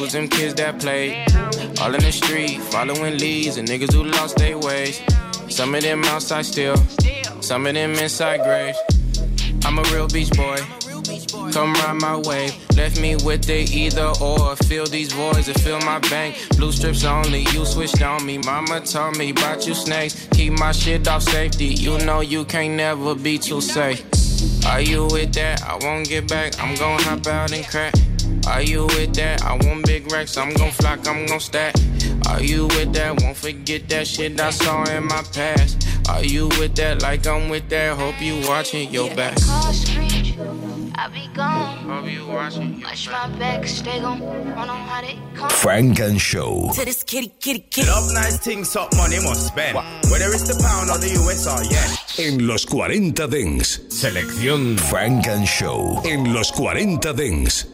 Them kids that played all in the street, following leads and niggas who lost their ways. Some of them outside still, some of them inside graves. I'm a real beach boy. Come ride my wave. Left me with the either or. Fill these voids and fill my bank. Blue strips only. You switched on me. Mama told me about you snakes. Keep my shit off safety. You know you can't never be too safe. Are you with that? I won't get back. I'm gon' hop out and crack. Are you with that? I want big racks, I'm gon' flock, I'm gon' stack. Are you with that? Won't forget that shit I saw in my past. Are you with that? Like I'm with that. Hope you watching your back. I be gone. Hope you watching. Watch my back, stay gone. I know how they come. Funk and Show. To this kitty, kitty, kitty. Love nice things, up money must spend. Whether it's the pound or the US or yen. En los 40 Dents. Selección Funk and Show. En los 40 Dents.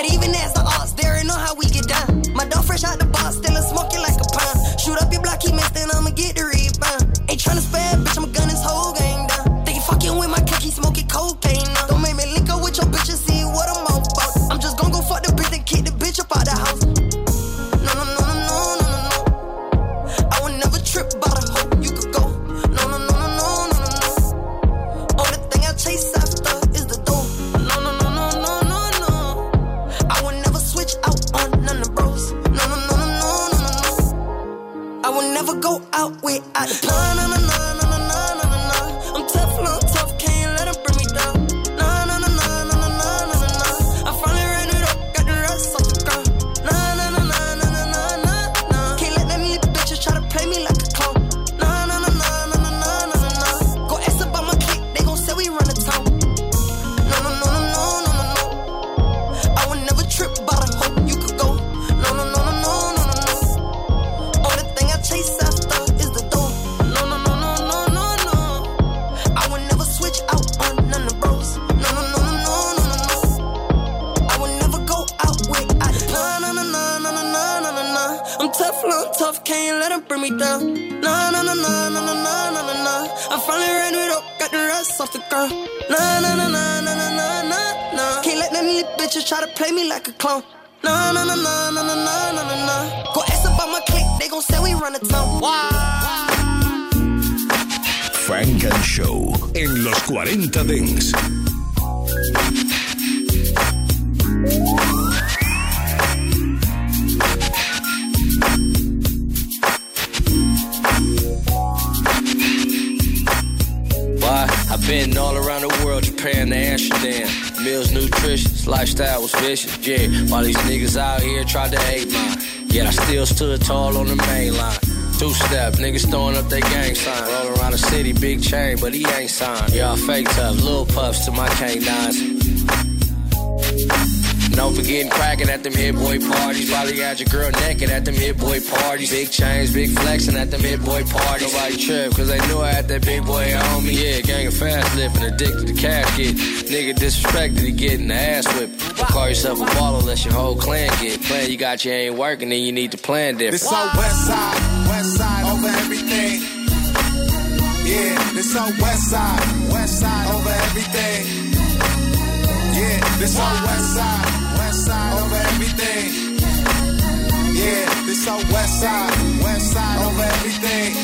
Could even ask tried to hate mine. Yet I still stood tall on the main line. Two step, niggas throwing up their gang sign. Rolling around the city, big chain, but he ain't signed. Y'all fake tough, little puffs to my canines. Don't forget cracking at them hit boy parties. Probably got your girl naked at them hit boy parties. Big chains, big flexing at them hit boy parties. Nobody trip, cause they knew I had that big boy on me. Yeah, gang of fast living, addicted to cash get. Nigga disrespected, he getting the ass whipped. Don't call yourself a baller unless your whole clan get. Plan you got you ain't working, then you need to plan different. This all west side, west side over everything. Yeah, this all west side, west side over everything. Yeah, this all west side everything. Yeah, this our west side, west side over everything.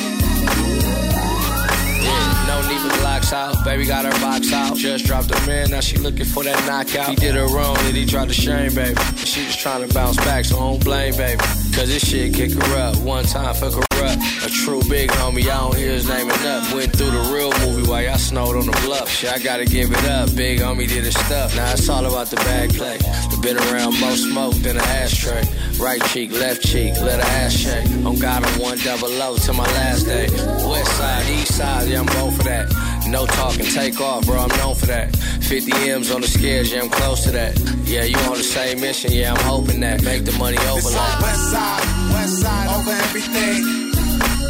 Yeah, no need for blocks out. Baby got her box out. Just dropped a man, now she looking for that knockout. He did her wrong, and he tried to shame, baby. She was trying to bounce back, so don't blame, baby. Cause this shit get corrupt. One time for corrupt. A true big homie, I don't hear his name enough. Went through the real movie while y'all snowed on the bluff. Shit, I gotta give it up. Big homie did his stuff. Now it's all about the bag play. Been around more smoke than an ashtray. Right cheek, left cheek, let her ass shake. On God, I'm one double O to my last day. West side, east side, yeah, I'm both for that. No talking, take off, bro, I'm known for that. 50 M's on the scales, yeah, I'm close to that. Yeah, you on the same mission, yeah, I'm hoping that. Make the money This overlap. west side, west side over everything.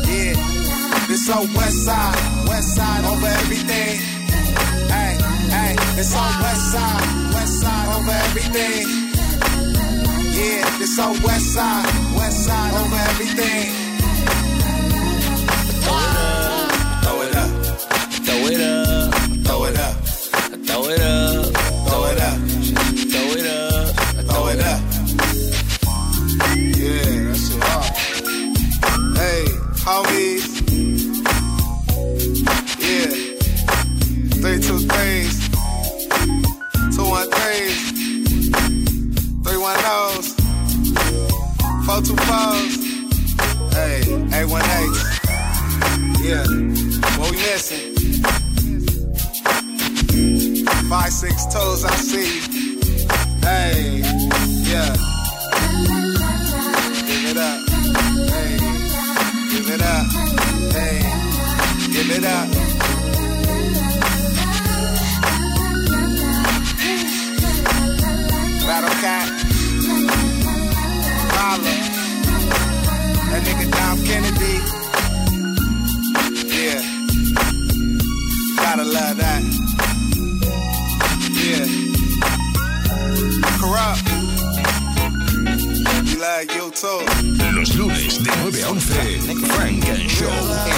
Yeah. This on west side, west side over everything. Hey, hey. It's on west side, west side over everything. Yeah. This on west side, west side over everything. Four two fours. Hey, eight one eight. Yeah. What we missing? Five six toes, I see. Hey, yeah. Give it up. Hey, give it up. Hey, give it up. That nigga Dom Kennedy. Yeah. Gotta love that. Los lunes de 9 a 11, Funk and Show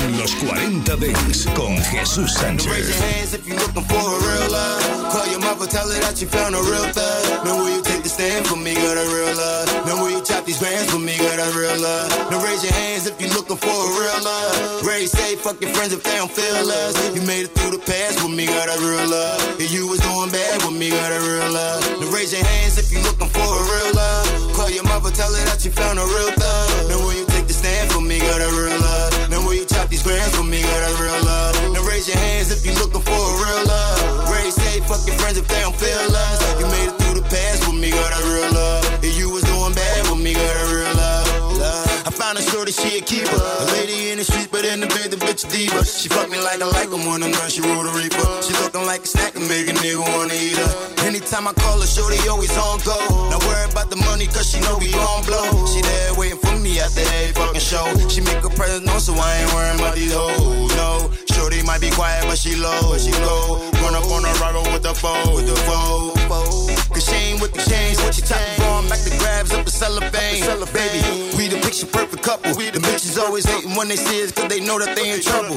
en los 40 Dents con Jesús Sánchez. your hands if you're looking for a real love. Call your mother, tell her that you found a real thug. Now will you take the stand for me, got a real love. Now will you chop these grands for me, got a real love. Now raise your hands if you're looking for a real love. Raise say fuck your friends if they don't feel us. You made it through the past with me, got a real love. If you was doing bad with me, got a real love. Now raise your hands if you're looking for a real love. Call your mother, tell her that you found a real thug. Now will you take the stand for me, got a real love. Now will you chop these grands for me, got a real love. Now raise your hands if you're looking for a real love. Raise say fuck your friends if they don't feel us. You made it through the past with me, got a real love. If you was doing bad with me, got a real love. love. I found a shorty, she a keeper. Diva. She fuck me like I like 'em when I'm done, she roll the reaper. She looking like a snack and make a nigga wanna eat her. Anytime I call her, shorty always on go. Not worry about the money, cause she know we gon' blow. She there waiting for me after every fucking show. She make a present known, so I ain't worrying about these hoes. No, shorty might be quiet, but she low. But she low. Run up on her rival with the foe. With the foe. Cause she ain't with the chains. When she top the bomb, back the grabs up the cellophane. Baby, we the picture perfect couple. The bitches always hating when they see us, cause they know that they in trouble.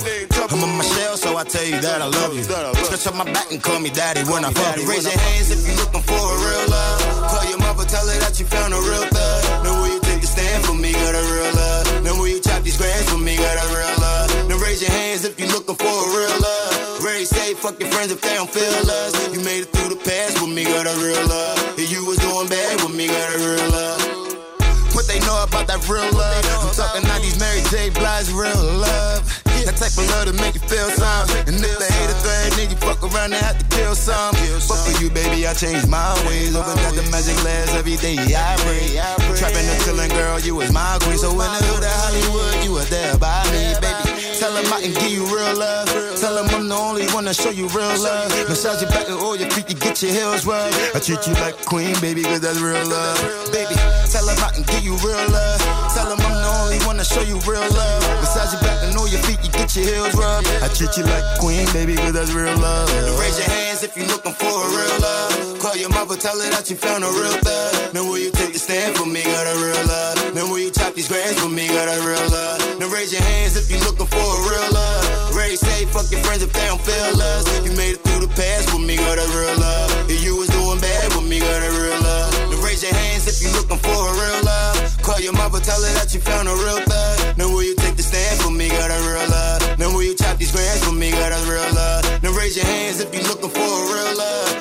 I'm on my shell, so I tell you that I love you. Stretch up my back and call me daddy when I fuck you. Raise your hands if you looking for a real love. Call your mother, tell her that you found a real thug. Now will you take a stand for me, got a real love. Now will you chop these grands for me, got a real love. Raise your hands if you're looking for a real love. Raise say fuck your friends if they don't feel us. You made it through the past with me, got a real love. If you was doing bad with me, got a real love. What they know about that real love? I'm talking 90s Mary J. Blige real love. That type of love to make you feel some. And if they hate a thread, then you fuck around and have to kill some. Fuck for you, baby, I changed my ways. Open up the magic glass every day I pray. Trapping and chilling, girl, you was my queen. So when the hood of Hollywood, you were there by me, baby. Tell them I can give you real love. Tell them I'm the only one to show you real love. Massage your back and all your feet, you get your heels rubbed. I treat you like queen, baby, cause that's real love. Baby, tell them I can give you real love. Tell them I'm the only one to show you real love. Massage your back and all your feet, you get your heels rubbed. I treat you like queen, baby, cause that's real love. Raise your hands if you're looking for a real love. Call your mother, tell her that you found a real thug. Now will you take the stand for me, got a real love. Now will you chop these grands for me, got a real love. Now raise your hands if you're looking for a real love. Raise say fuck your friends if they don't feel us. You made it through the past with me, got a real love. If you was doing bad with me, got a real love. Now raise your hands if you're looking for a real love. Call your mother, tell her that you found a real thug. Now will you Raise your hands if you're looking for a real love.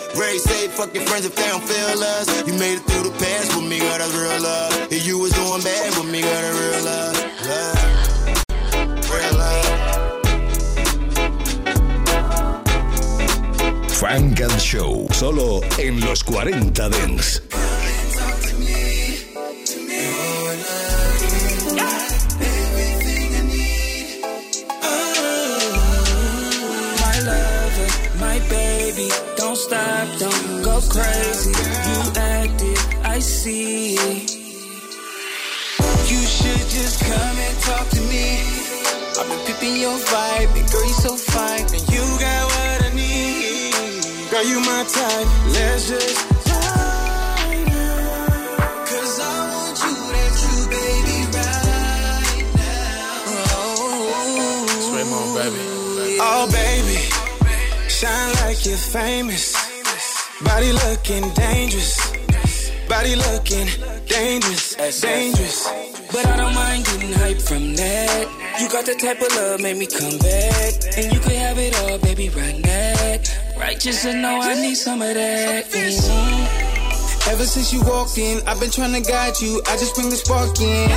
Fuck your friends if they don't feel us. You made it through the past with me, real love. You was doing bad with me, real love. Love. Funk and Show, solo en los 40 Dents. Stop, don't go crazy. You acted, I see. You should just come and talk to me. I've been peeping your vibe, and girl, you so fine. And you got what I need. Girl, you my type. Let's just famous. Body looking dangerous. Body looking dangerous, dangerous. But I don't mind getting hype from that. You got the type of love, make me come back. And you can have it all, baby, right now. Righteous to know I need some of that. Mm-hmm. Ever since you walked in, I've been trying to guide you. I just bring the spark in.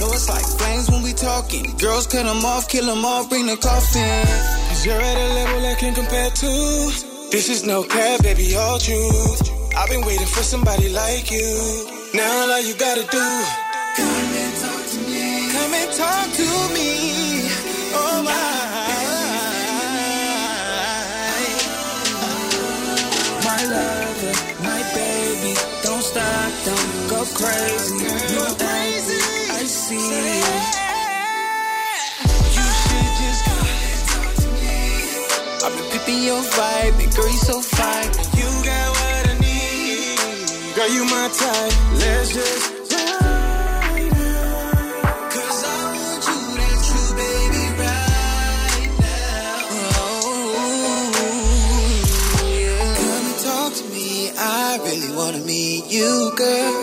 Know it's like flames when we talking. Girls cut them off, kill them off, bring the coffin. Cause you're at a level I can't compare to. This is no cap, baby, all truth. I've been waiting for somebody like you. Now all you gotta do. Come and talk to me. Come and talk to me. Oh my. My lover, my baby. Don't stop, don't go crazy. You crazy. I see. Peeping your vibe, and girl, you so fine. You got what I need. Girl, you my type. Let's just ride Cause I want you, that you, baby, right now. Oh, yeah. Come talk to me. I really wanna meet you, girl.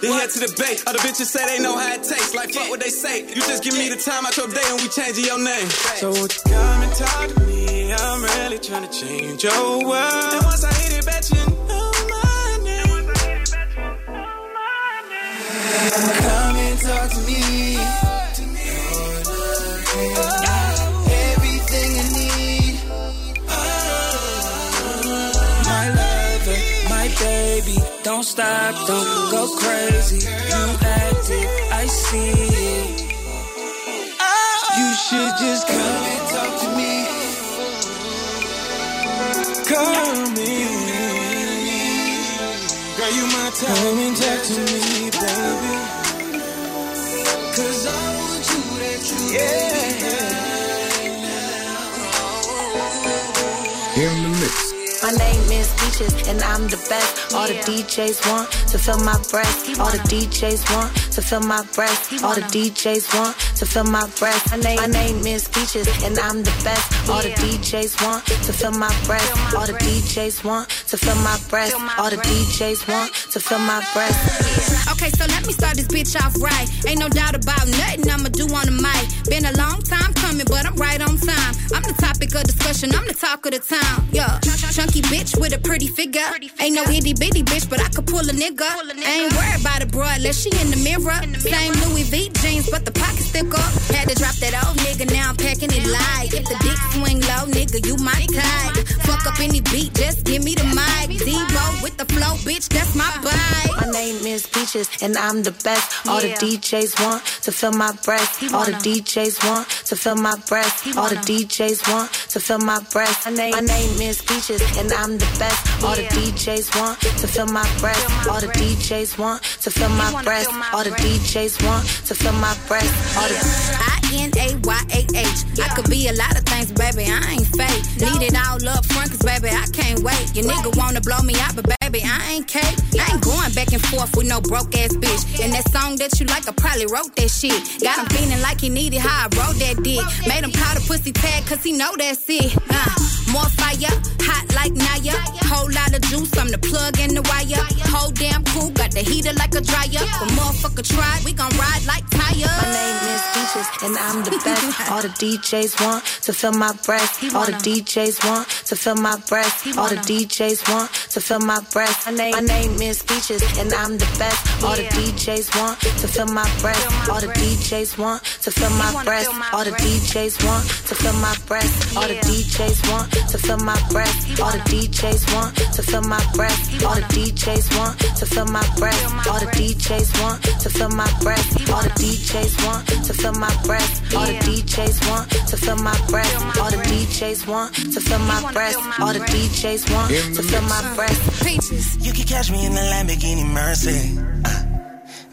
Then head to the bay. Other bitches say they know how it tastes. Like fuck what they say. You just give me the time out your day and we changing your name. So won't you come and talk to me? I'm really trying to change your world. And once I hit it, bet you know my name. Come and talk to me. Don't stop, don't go crazy. You acted, I see. it. You should just come and talk to me. Come in. Girl, you my time. Come and talk to me, baby. Cause I want you that you yeah. Peaches and I'm the best. All the DJs want to feel my breath. All the DJs want to feel my breath. All the DJs want to feel my breath. My name, my name is Peaches and I'm the best. All the DJs want to feel my breath. All the DJs want to feel my breath. All the DJs want to feel my breath. Okay, so let me start this bitch off right. Ain't no doubt about nothing I'ma do on the mic. Been a long time coming, but I'm right on time. I'm the topic of discussion, I'm the talk of the town. Yeah, chunky bitch with a pretty figure. Ain't no itty bitty bitch, but I could pull a nigga. Ain't worried about a broad unless she in the mirror. Same Louis V jeans, but the pockets thicker. Had to drop that old nigga, now I'm packing it light. If the dick swing low, nigga, you my type. Fuck up any beat, just give me the mic. Debo with the flow, bitch, that's my vibe. My name is Peaches and I'm the best. All the DJs want to feel my breath. All the DJs want to feel my breath. All the DJs want to feel my breath. My name, is Peaches and I'm the best. All the DJs want to feel my breath. All the DJs want to feel my breath. All the DJs want to feel my breath. I N A Y A H. I could be a lot of things, baby. I ain't fake. Need it all up front, cause baby, I can't wait. Your nigga wanna blow me out, but baby. Baby, I ain't cake. I ain't going back and forth with no broke ass bitch. And that song that you like, I probably wrote that shit. Got him feeling like he needed how I wrote that dick. Made him call the pussy tag, cause he know that's it. Uh, more fire, hot like Naya. Whole lot of juice, I'm the plug in the wire. Whole damn cool, got the heater like a dryer. But motherfucker try, we gon' ride like tires. My name is Peaches, and I'm the best. All the DJs want to feel my breath. All the DJs want to feel my breath. All the DJs want to feel my breath. My name, my name is Peaches, and I'm the best. All the DJs want to feel my breath. All the DJs want to feel my breath. All the DJs want to feel my breath. All the DJs want to feel my breath. All the DJs want to feel my breath. All the DJs want to feel my breath. All the DJs want to feel my breath. All the DJs want to feel my breath. All the DJs want to feel my breath. All the DJs want to feel my breath. All the DJs want to feel my breath. You can catch me in the Lamborghini Mercy. Uh,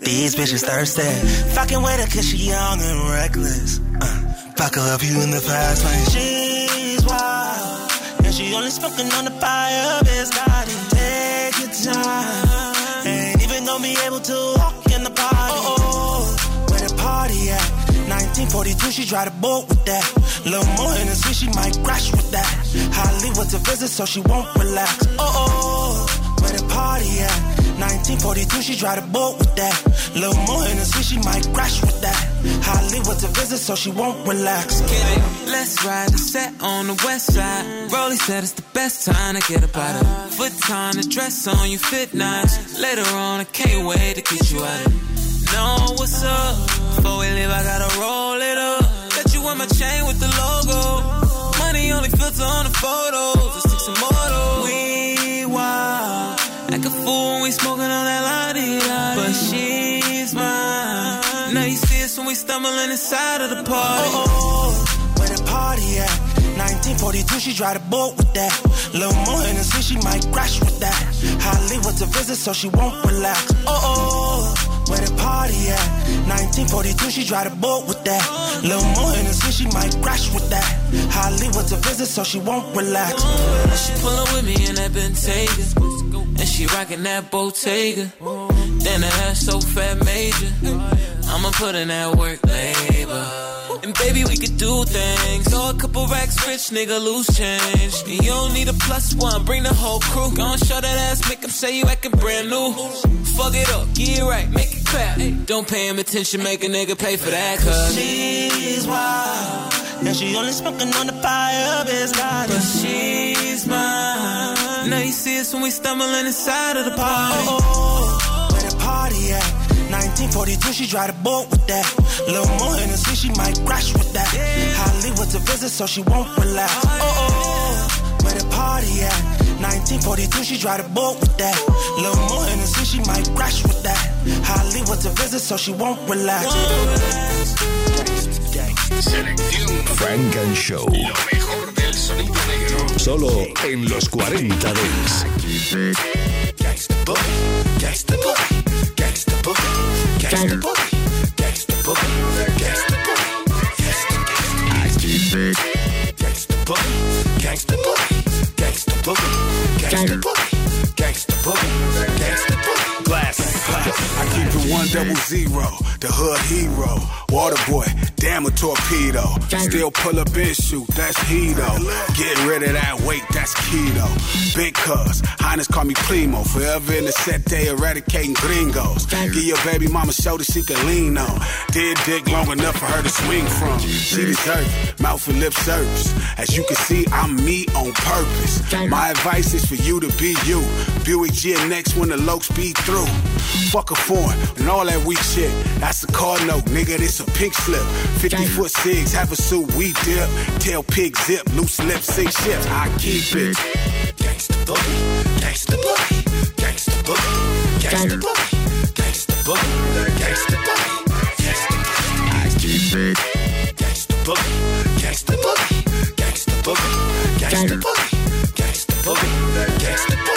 these bitches thirsty. Fucking with her cause she young and reckless. Uh, fuck her up you in the fast lane. She's wild. And she only smoking on the fire, Biscotti. Take your time. Ain't even gonna be able to walk in the party. Oh, oh, where the party at? 1942, she drive the boat with that. Little more Hennessy, she might crash with that. Hollywood to visit, so she won't relax. Oh, oh, where the party at? 1942, she drive the boat with that. Little more Hennessy, she might crash with that. Hollywood to visit, so she won't relax. Get it? Let's ride the set on the west side. Rolly said it's the best time to get up out of Foot time, the dress on you fit nice. Later on, I can't wait to get you out of Know what's up? Before we leave, I gotta roll it up. Let you on my chain with the logo. Money only filter on the photos. Stumbling inside of the party. Oh, oh, where the party at? 1942, she drive the boat with that. Little more Hennessy, she might crash with that. Hollywood to visit, so she won't relax. Oh, oh, where the party at? 1942, she drive the boat with that. Little more Hennessy, she might crash with that. Hollywood to visit, so she won't relax. She pull up with me in that Bentayga. And she rockin' that Bottega. Then her hair so fat major. I'ma put in that work labor. And baby, we could do things. So a couple racks rich, nigga, lose change. And you don't need a plus one, bring the whole crew. Gon' show that ass, make them say you acting brand new. Fuck it up, get it right, make it clap. Don't pay him attention, make a nigga pay for that, cuz. She's wild. And she only smoking on the fire, Biscotti. But she's mine. Now you see us when we stumbling inside of the party. Oh, oh, oh. where the party at? 1942, she drive the boat with that. Little more Hennessy, she might crash with that. Hollywood to visit, so she won't relax. Oh, oh, oh. where the party at? 1942, she drive the boat with that. Little more Hennessy, she might crash with that. Hollywood to visit, so she won't relax. Funk and Show. Lo mejor del sonido negro. Solo en los 40 Dents. Gangsta boogie, gangsta boogie, gangsta boogie, gangsta boogie, gangsta boogie, gangsta boogie, I gangsta boogie, gangsta boogie, gangsta boogie, gangsta boogie, gangsta boogie. One double zero, the hood hero. Water boy, damn a torpedo. Still pull up and shoot, that's heato. Get rid of that weight, that's keto. Big cuz, Highness call me primo. Forever in the set, they eradicating gringos. Give your baby mama shoulder she can lean on. Did dick long enough for her to swing from. She deserve it, mouth and lip service. As you can see, I'm me on purpose. My advice is for you to be you. Buick GNX when the lokes be through. Fuck a foreign and all that weak shit. That's a car note, nigga. This a pink slip. 50 foot cigs, have a suit, we dip. Tail pig zip, loose lips, sink ships. I keep it. Gangsta boogie, gangsta boogie, gangsta boogie, gangsta boogie, gangsta boogie, gangsta boogie, gangsta boogie. I keep it. Gangsta boogie, gangsta boogie, gangsta boogie, gangsta boogie, gangsta boogie, gangsta boogie.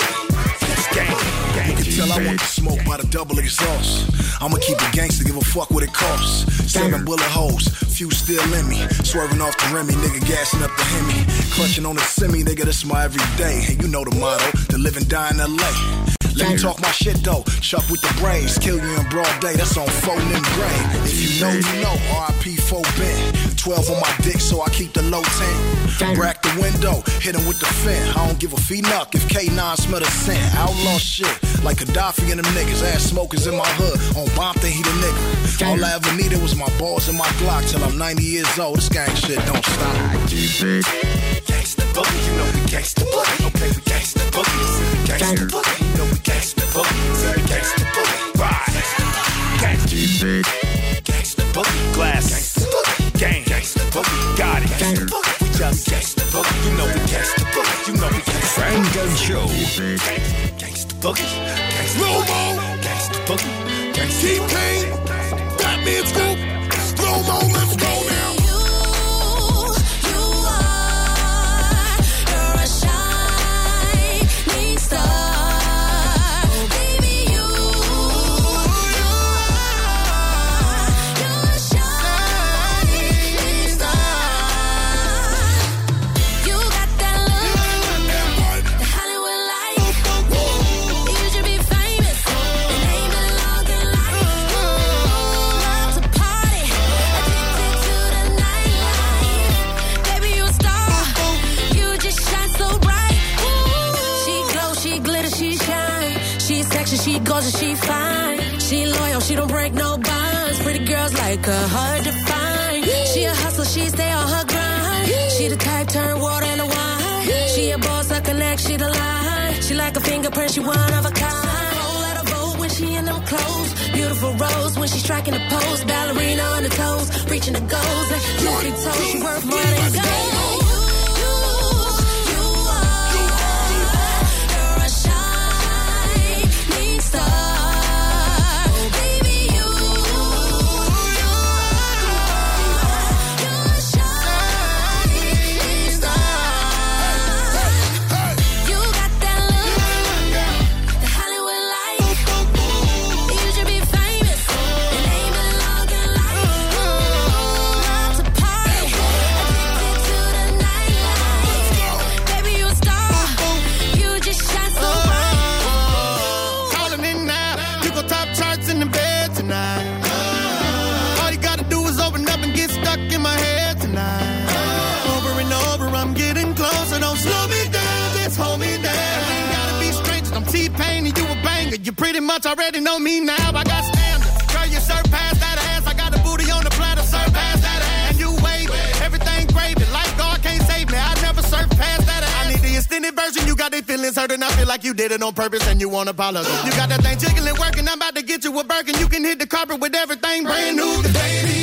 I want the smoke by the double exhaust. I'ma keep it gangster, give a fuck what it costs. Seven bullet holes, few still in me. Swerving off the Remy, nigga gassing up the Hemi. Clutching on the semi, nigga, that's my everyday. And you know the motto, to live and die in LA. Let me talk my shit though. Chuck with the brains, kill you in broad day. That's on phone and brain. If you know, you know. RIP 4 Ben. 12 on my dick, so I keep the low 10. Crack the window, hit him with the fin. I don't give a fee knock if K9 smell the scent. Outlaw shit, like Gaddafi and them niggas. Ass smokers in my hood. On bomb, they he the nigga. All I ever needed was my balls and my Glock till I'm 90 years old. This gang shit don't stop. Gangsta boogie, you know we gangsta boogie. Okay, we gangsta boogie. Gangsta boogie, you know we gangsta boogie. Say gangsta boogie. Right. Gangsta Gangsta boogie. Glass. Gangsta boogie. Gang. Boogie. Got it. We just gangsta boogie. You know we gangsta boogie. You know we gangsta Funk and Show. Gangsta boogie. Gangsta Slow mo. Gangsta boogie. Gangsta T-Pain. Batman Scoop. Slow mo. Let's go a she one of a kind. Whole lot vote when she in them clothes. Beautiful rose when she striking the pose. Ballerina on the toes, reaching the goals. Like toes, she worth more than gold. Pretty much already know me now. I got standards. Girl, you surpass that ass. I got the booty on the platter. Surpass that ass. And you wave. Everything gravy. Like God can't save me. I never surpass that ass. I need the extended version. You got their feelings hurt and I feel like you did it on purpose and you want to apologize. You got that thing jiggling, working. I'm about to get you a Birkin. You can hit the carpet with everything brand new. The baby,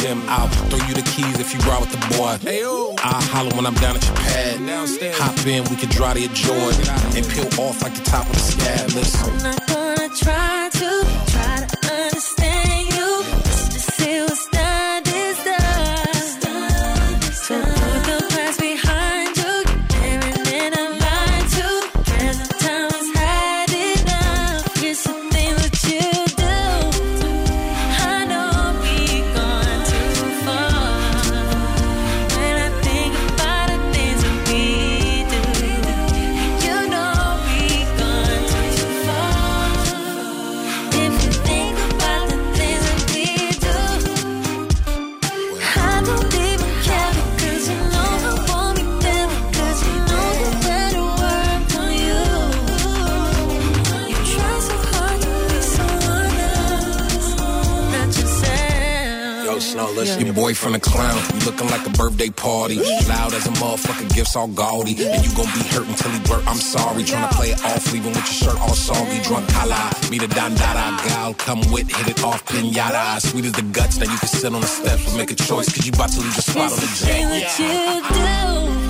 gym. I'll throw you the keys if you ride with the boy. I'll holler when I'm down at your pad. Hop in, we can drive to your Jordan and peel off like the top of the scab. Listen. I'm not gonna try. from the clown. You looking like a birthday party. Loud as a motherfucker, gifts all gaudy. And you gon' be hurt until he blurt, I'm sorry. Tryna play it off, leaving with your shirt all soggy. Drunk kala, me the dandara gal. Come with, hit it off, pinata. Sweet as the guts, now you can sit on the steps and make a choice. Cause you about to leave the spot on the jack. what you do.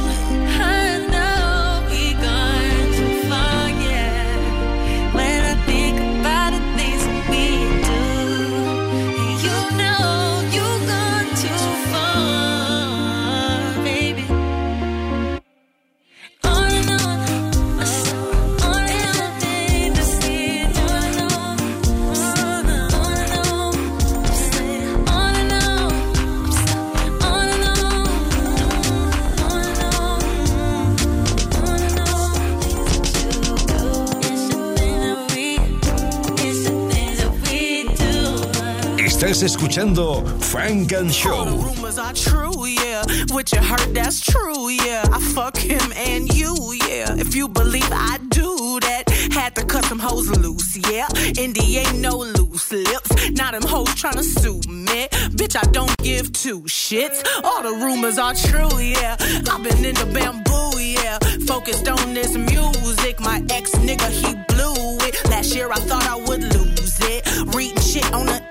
escuchando Funk and Show. rumors are true, yeah. What you heard, that's true, yeah. I fuck him and you, yeah. If you believe I do that, had to cut some hoes loose, yeah. Indy ain't no loose lips. Not them hoes tryna sue me. Bitch, I don't give two shits. All the rumors are true, yeah. I've been in the bamboo, yeah. Focused on this music. My ex nigga, he blew it. Last year I thought I would lose it. Reading shit on the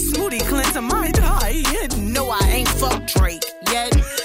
smoothie cleanser, my diet. No, I ain't fuck Drake yet.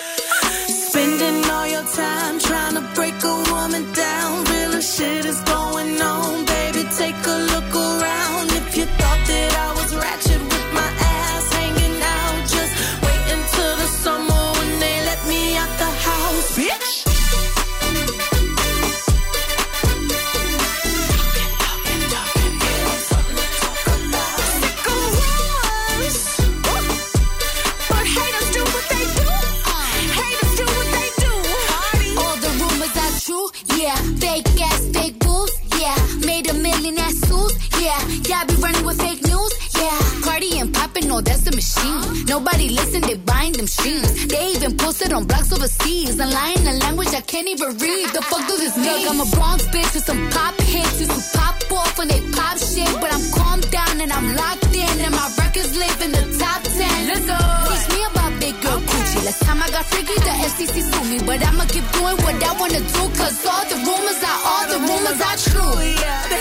I be running with fake news. Yeah, partying, popping, no, that's the machine. Nobody listen, they buying them streams. They even posted on blocks overseas and lying in language I can't even read. The fuck does this mean? Look, I'm a Bronx bitch with some pop hits, who pop off when they pop shit, but I'm calm down and I'm locked in, and my records live in the top ten. Let's go. Teach me about big girl okay. coochie. Last time I got freaky, the FCC sued me, but I'ma keep doing what I wanna do, cause all the rumors are all the rumors are true. Yeah.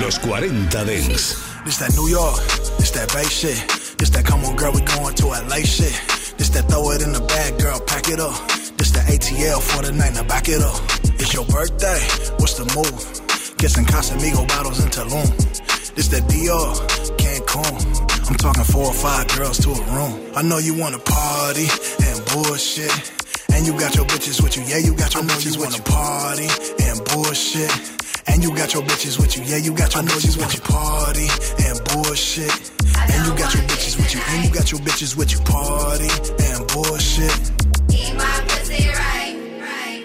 Los 40 Dance. This that New York, this that Bay shit. This that come on girl, we going to LA shit. This that throw it in the bag, girl, pack it up. This the ATL for the night, now back it up. It's your birthday, what's the move? Get some Casamigo bottles in Tulum. This that Dior, Cancun. I'm talking four or five girls to a room. I know you wanna party and bullshit. And you got your bitches with you, yeah, you got your bitches with you. Party and bullshit. And you got your bitches with you, yeah, you got your bitches with you. Party and bullshit. And you got your bitches with you, and you got your bitches with you. Party and bullshit. Eat my pussy right, right.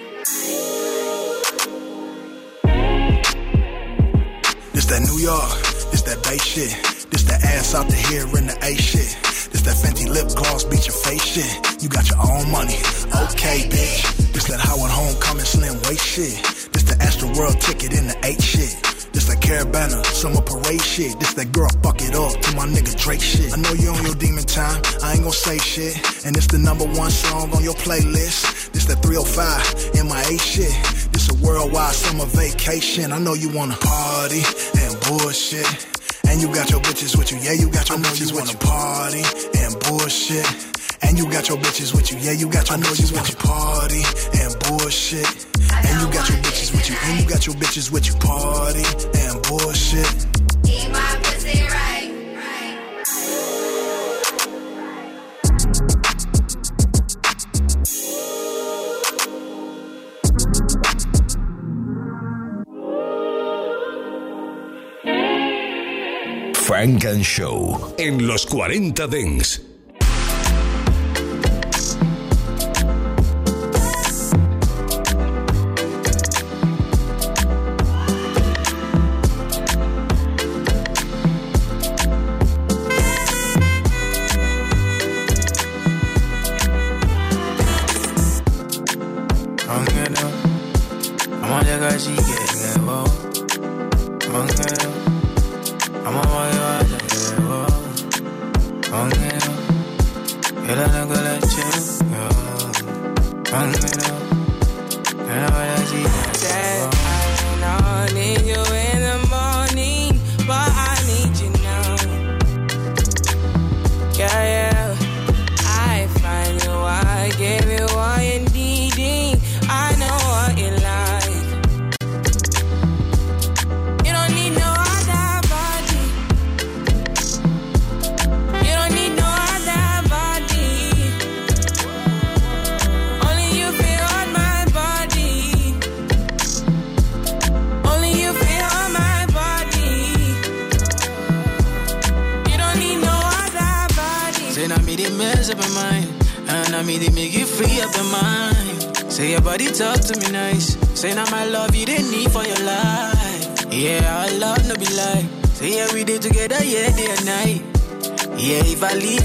This that New York, this that Bay shit. This that ass out the here in the A shit. This that Fenty lip gloss beat your face shit. You got your own money, okay, bitch. This that Howard Homecoming slim waist shit. Astro World ticket in the eight shit. This that Caribana summer parade shit. This that girl fuck it up to my nigga Drake shit. I know you on your demon time, I ain't gon' say shit. And it's the number one song on your playlist. This that 305 in my eight shit. This a worldwide summer vacation. I know you wanna party and bullshit. And you got your bitches with you, yeah, you got your bitches with you. Party and bullshit. And you got your bitches with you, yeah, you got your bitches with you. Party and bullshit. And you got your bitches bitches with you. Party and bullshit. Eat my pussy right, right. Funk and Show en los 40 Dance.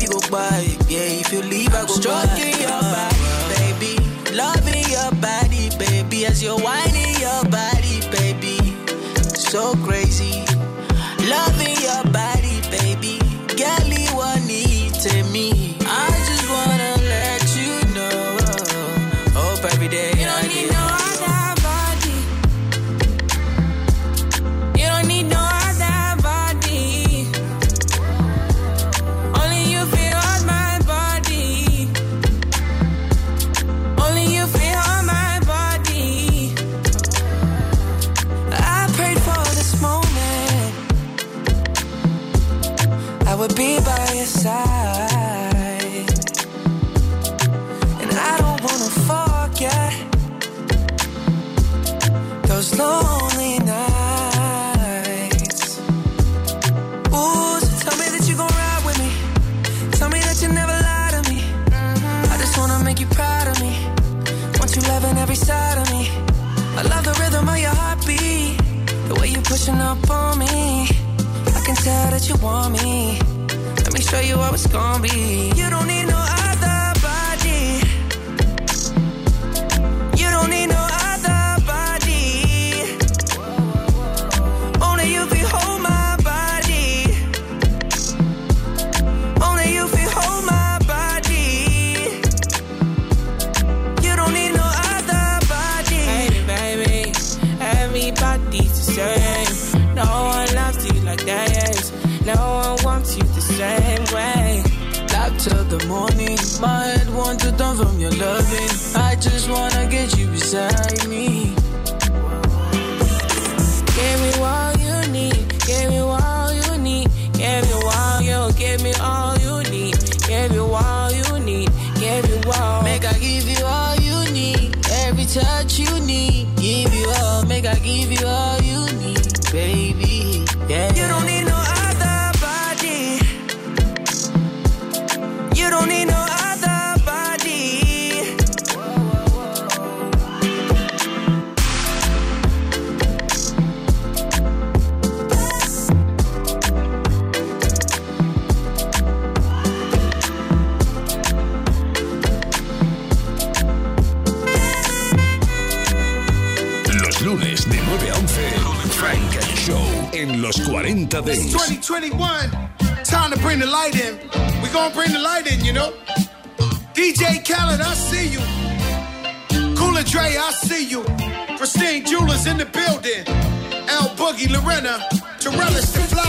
Leave you go by. Yeah, if you leave I go Stroking your body, baby. Loving your body, baby. As you're whining your body, baby. So crazy. Loving pushing up on me. I can tell that you want me. Let me show you how it's gonna be. You don't need give you all days. It's 2021. Time to bring the light in. We gonna bring the light in, you know. DJ Khaled, I see you. Cool & Dre, I see you. Christine Jewelers in the building. L Boogie, Lorena, to the flag.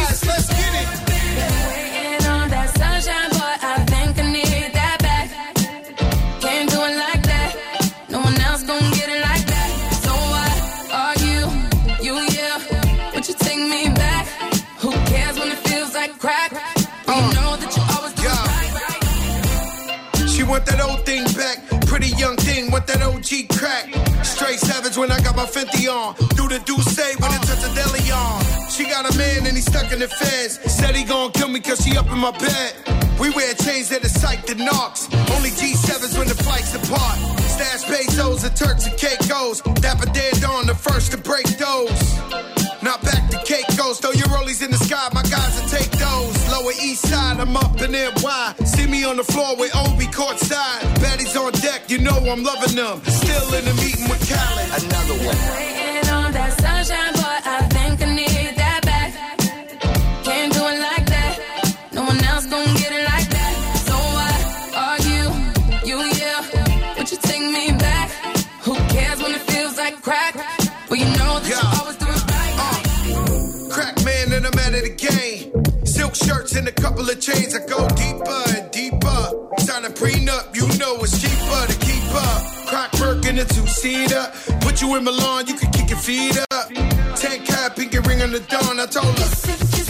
When I got my 50 on. Do the do say when it touch a deli on. She got a man and he stuck in the feds. Said he gon' kill me cause she up in my bed. We wear chains that are psyched to knocks. Only G7s when the flights apart. Stash pesos and Turks and Caicos. Dapper dead on the first to break those. Not back to Caicos, throw your rollies in the sky, my guys will take those. Lower east side, I'm up in NY. See me on the floor with Obi courtside. Baddies on deck, you know I'm loving them. Still in the meeting with Khaled. Another one. Waiting on that sunshine, boy, I think I need that back. Can't do it like that. No one else gon' get it like that. So what are you? You, yeah. Would you take me back? Who cares when it feels like crack? Well, you know that you always do it right. Uh, crack man and I'm out of the game. Silk shirts and a couple of chains. I go a two seater. Put you in Milan, you can kick your feet up. Ten cap, pinky ring on the dawn. I told her.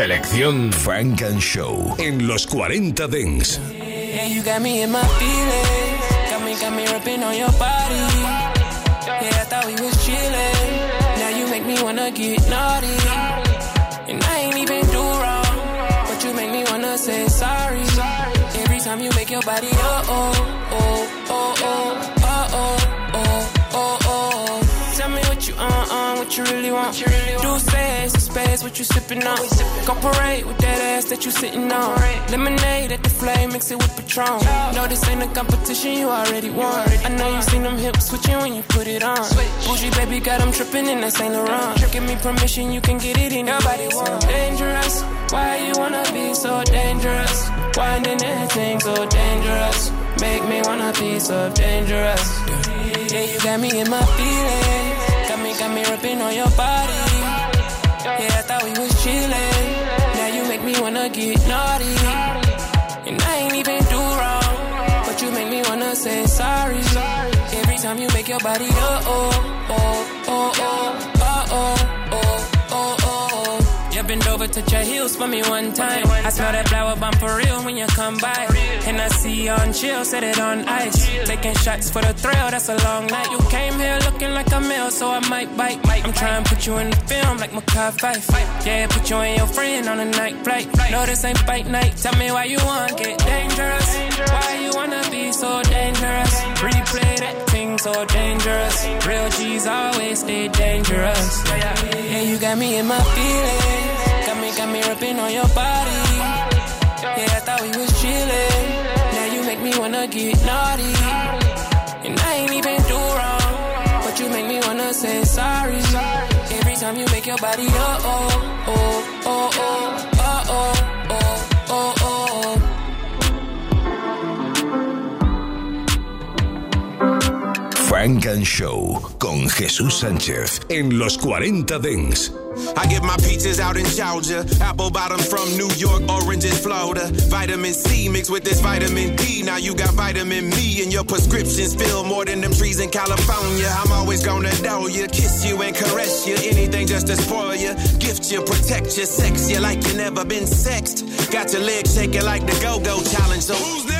Selección Frank and Show en los 40 Dents. Yeah, you got me in my feelings. Got me, got me ripping on your body. Yeah, I thought we was chilling. Now you make me wanna get naughty. And I ain't even do wrong. But you make me wanna say sorry. Every time you make your body, oh, oh, oh, oh, oh, uh, uh, what you really want. Do space, space, what you sipping on. Go parade with that ass that you sitting on. Lemonade at the flame, mix it with Patron. No, this ain't a competition, you already won. I know you seen them hips switching when you put it on. Bougie baby got them tripping in that Saint Laurent. Give me permission, you can get it in your body. So dangerous, why you wanna be so dangerous? Winding anything so dangerous. Make me wanna be so dangerous. Yeah, you got me in my feelings. Got me, ripping on your body. Yeah, I thought we was chillin'. Now you make me wanna get naughty. And I ain't even do wrong. But you make me wanna say sorry. Every time you make your body oh oh oh oh oh bend over, touch your heels for me one time. I smell that flower bomb for real when you come by. And I see you on chill, set it on ice. Taking shots for the thrill, that's a long night. You came here looking like a meal, so I might bite. I'm trying to put you in the film like Mekhi Phifer. Yeah, put you and your friend on a night flight. No, this ain't fight night. Tell me why you want get dangerous. Why you wanna be so dangerous? Replay that thing so dangerous. Real G's always stay dangerous. Yeah, you got me in my feelings. Got me, ripping on your body. Yeah, I thought we was chillin'. Now you make me wanna get naughty. And I ain't even do wrong. But you make me wanna say sorry. Every time you make your body oh oh oh oh oh Funk and Show con Jesús Sánchez en los 40 Dance. I get my peaches out in Georgia, apple bottom from New York, oranges Florida. Vitamin C mixed with this vitamin D. Now you got vitamin me and your prescriptions fill more than them trees in California. I'm always gonna know you, kiss you and caress you. Anything just to spoil you, gift you, protect you, sex you like you never been sexed. Got your legs shaking like the go-go challenge. So who's next?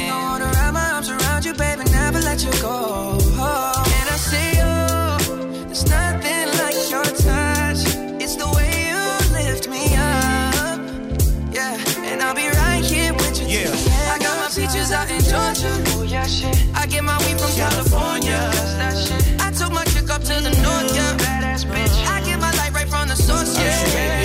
Let you go. Oh. And I say, oh, there's nothing like your touch. It's the way you lift me up. Yeah, and I'll be right here with you. till the end. I got my peaches out in Georgia. Oh yeah, shit. I get my weed from California. That's that shit. I took my chick up to the north, yeah. Badass bitch. I get my light right from the source, yeah.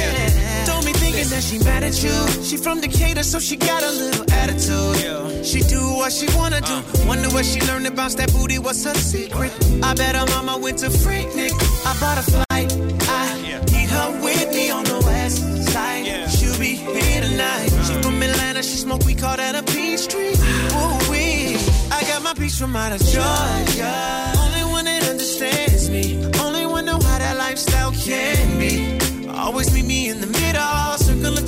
That she mad at you. She from Decatur, so she got a little attitude. She do what she wanna do. Wonder what she learned about that booty. What's her secret? I bet her mama went to Freaknik. I bought a flight. I need her with me on the west side. She'll be here tonight. She from Atlanta. She smoke. We call that a peach tree. Ooh wee. I got my peach from out of Georgia. Only one that understands me. Only one know how that lifestyle can be. Always meet me in the middle.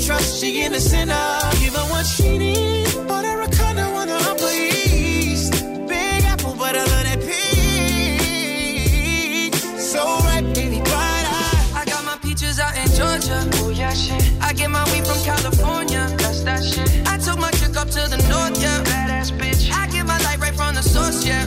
Circle of trust, she in the center. Give her what she needs. Bought her a condo on the Upper East. Big apple, but I love that peach. So right, baby, bright eye. I got my peaches out in Georgia. Oh yeah, shit. I get my weed from California. That's that shit. I took my chick up to the north, yeah. Badass bitch. I get my light right from the source, yeah.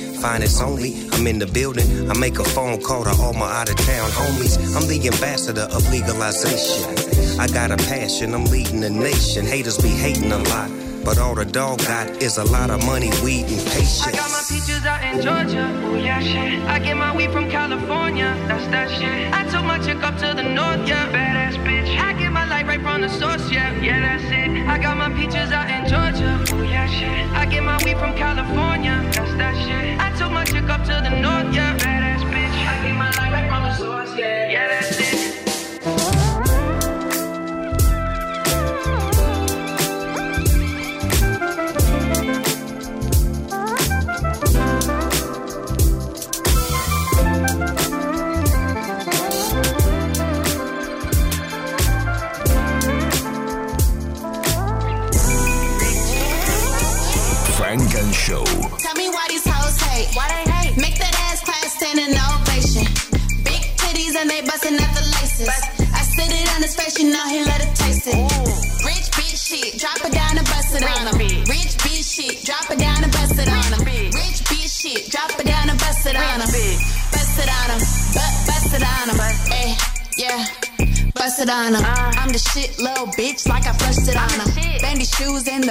Finest only, I'm in the building. I make a phone call to all my out of town homies. I'm the ambassador of legalization. I got a passion, I'm leading the nation. Haters be hating a lot. But all the dog got is a lot of money, weed, and patience. I got my peaches out in Georgia. Oh yeah, shit. I get my weed from California. That's that shit. I took my chick up to the north, yeah. Badass bitch. I get my light right from the source, yeah. Yeah, that's it. I got my peaches out in Georgia. Oh yeah, shit. I get my weed from California. That's that shit. Took my chick up to the north, yeah. Badass bitch. I get my life from the source, yeah. Yeah, that's it.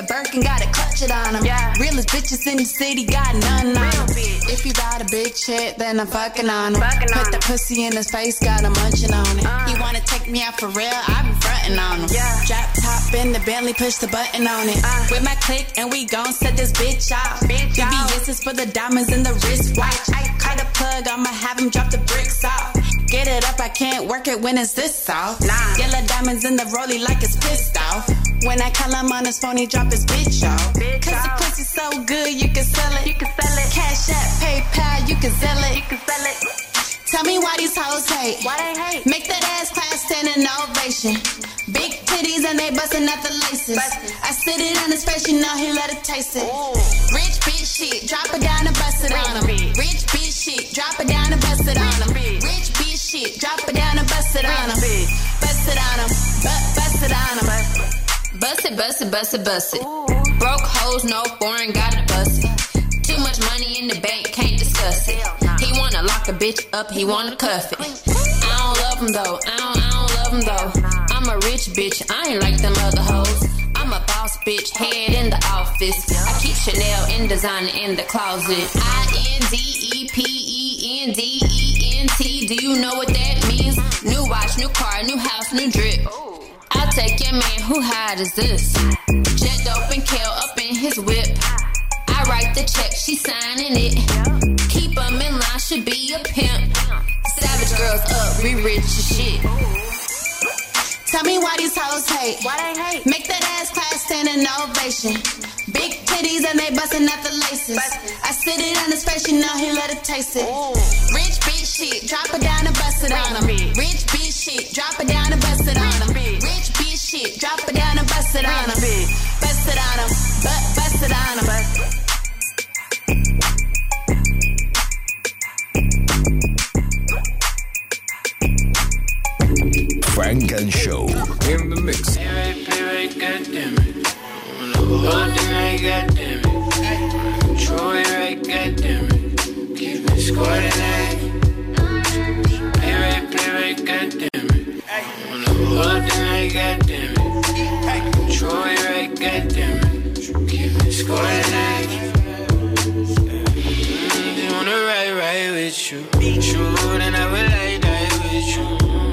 And Birkin, gotta clutch it on him. Realest bitches in the city, got none on him. If you got a bitch head, then I'm fucking on him. Put the pussy in his face, got him munching on it. He wanna take me out for real, I be frontin' on him. Drop top in the Bentley, push the button on it. With my click, and we gon' set this bitch off. BBS is for the diamonds in the wristwatch. I, I cut the plug, I'ma have him drop the bricks off. Get it up, I can't work it when it's this off. soft. Yellow diamonds in the rollie like it's pissed off. When I call him on his phone, he drop his bitch off. Cause the pussy so good, you can sell it. You can sell it. Cash app, PayPal, you can sell it. You can sell it. Tell me why these hoes hate. Why they hate? Make that ass class stand in ovation. Big titties and they bustin' at the laces. I sit it on his face, you know he let it taste it. Rich bitch shit, drop it down and bust it on him. Rich bitch shit, drop it down and bust it on him. Rich bitch shit, drop it down and bust it on him. Bust it on him, but bust it on him. Bust it, bust it, bust it, bust it. Broke hoes, no foreign, gotta bust it. Too much money in the bank, can't discuss it. He wanna lock a bitch up, he wanna cuff it. I don't love him though, I don't, I don't love him though. I'm a rich bitch, I ain't like them other hoes. I'm a boss bitch, head in the office. I keep Chanel in designer in the closet. I N D E P E N D E N T. Do you know what that means? New watch, new car, new house, new drip. Take your man, who hide is this? Jet dope and kale up in his whip. I write the check, she signing it. Keep 'em in line, should be a pimp. Savage girls up, we rich as shit. Tell me why these hoes hate. Why they hate? Make that ass class stand in ovation. Big titties and they bustin' at the laces. I sit it on his face, you know he let it taste it. Rich bitch shit, drop it down and bust it on him. Rich bitch shit, drop it down and bust it on him. Rich bitch shit, drop it down and bust it on him. Bust it on him, but bust it on him. Funk and Show. In the mix. Play right, goddamn it. On the whole thing right, goddamn it. Control it right, goddamn it. Keep eh? it squad tonight. Play right, play right, goddamn it. The whole goddamn it. Control it right, goddamn it. Keep it squad tonight. Mm, you. True, then I will like die with you.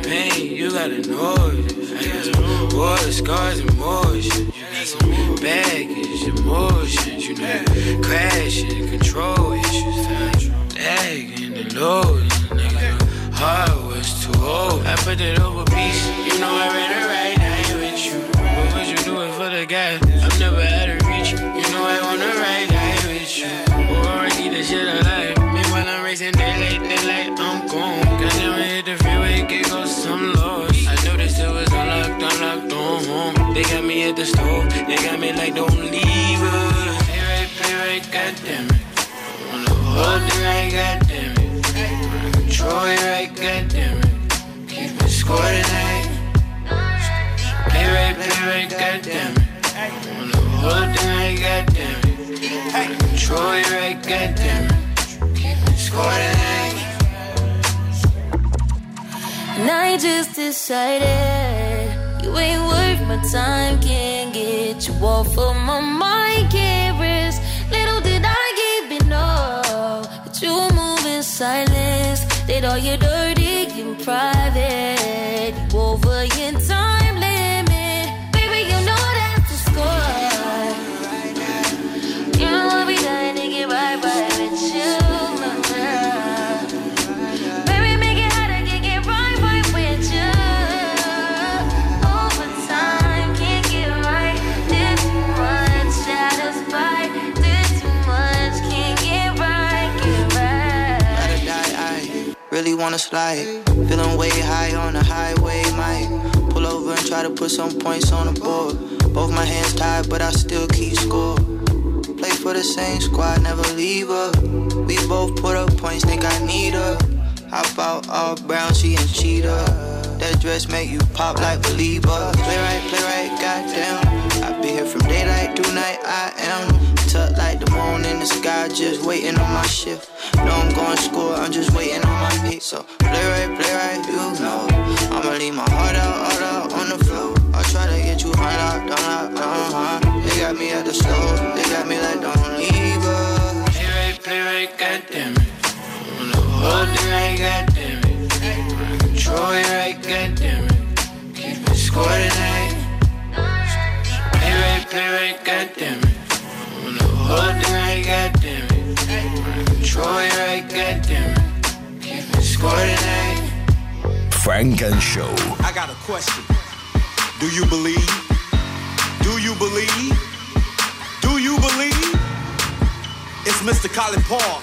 Pain, you gotta know this. I got war scars and motion. You got some baggage, emotions. You know, crashing, control issues. Lagging and loading, nigga. Heart was too old. I put it over peace. You know I ran a right eye with you. What would you do it for the guy? I'm never out of reach. You know I wanna ride eye with you. Oh, I need this shit alive. Meanwhile I'm racing daylight, daylight, I'm gone. Got never hit the freeway, get lost, I'm lost. I noticed it was unlocked, unlocked, on home. They got me at the store, they got me like, don't leave us. Play right, play right, goddamn it. I wanna hold it right, goddamn it. Wanna control it right, goddamn it. Keep it score eh? tonight. Play right, play right, goddamn it. I wanna hold it right, goddamn it. Wanna control it right, goddamn it. Keep it score eh? tonight. And I just decided you ain't worth My time can't get you off of my mind, can't rest. Little did I give it all. That you move in silence. Did all your dirty in private. You over your time really wanna slide. Feeling way high on the highway, might pull over and try to put some points on the board. Both my hands tied, but I still keep score. Play for the same squad, never leave her. We both put up points, think I need her. Hop out all brown, she and cheetah. That dress make you pop like Belieber. Play right, play right, goddamn. I be here from daylight to night, I am. Tucked like the moon in the sky, just waiting on my shift. Know I'm gonna score, I'm just waiting on my beat. So play right, play right, you know. I'ma leave my heart out, all out on the floor. I'll try to get you out, down high. They got me at the store, they got me like don't leave her. Play right, play right, goddamn it. I'm hold it right, goddamn it. I control it right. Keep it score tonight. Play right, play right, goddamn it. I'm gonna hold it right, goddamn it. I control it right, goddamn it. Keep it score tonight. Funk and Show. I got a question. Do you believe? Do you believe? Do you believe? It's Mr. Collipark.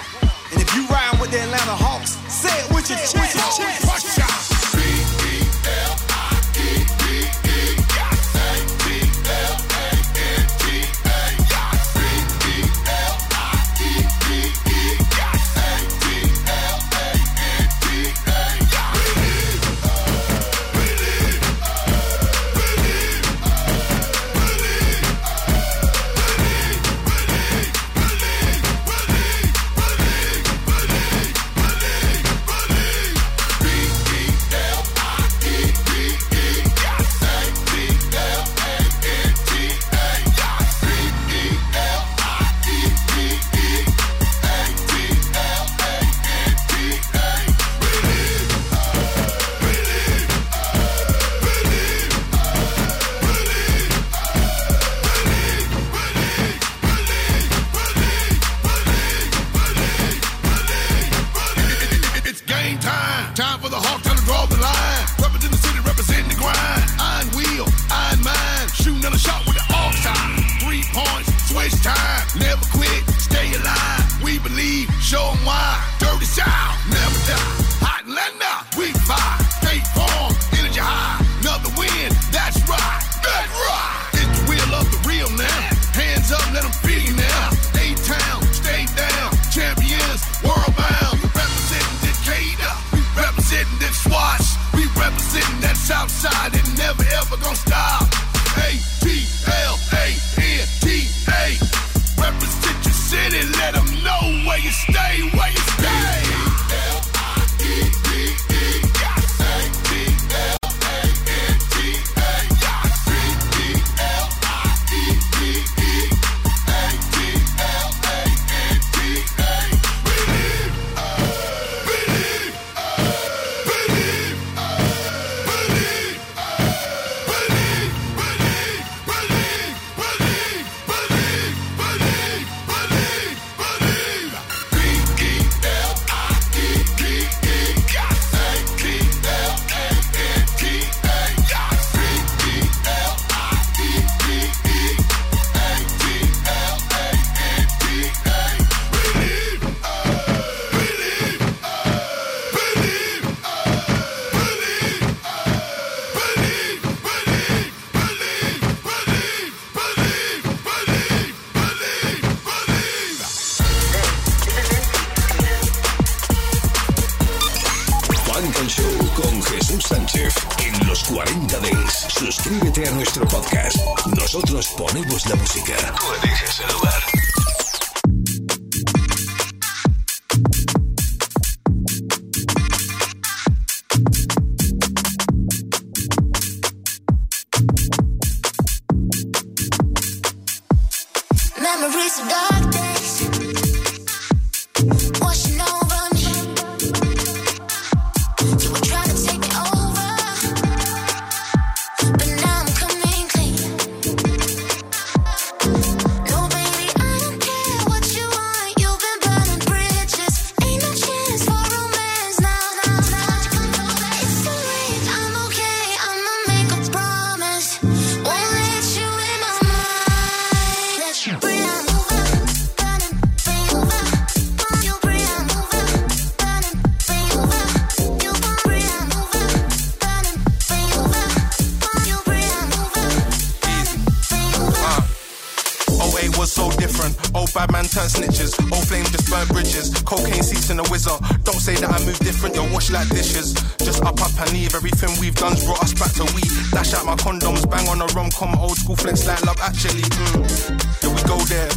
And if you ride with the Atlanta Hawks, say it with your chest. Watch out. It's calories are dark. Guns brought us back to weed. Dash out my condoms, bang on a rom com, old school flex like love actually. Mm. Yeah, we go there.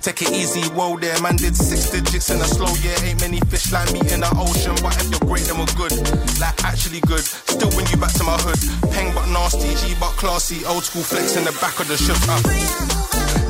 Take it easy, whoa there. Man did six digits in a slow year. Ain't many fish like me in the ocean. But if you're great, then we're good. Like actually good. Still bring you back to my hood. Peng but nasty, G but classy. Old school flex in the back of the ship. Uh.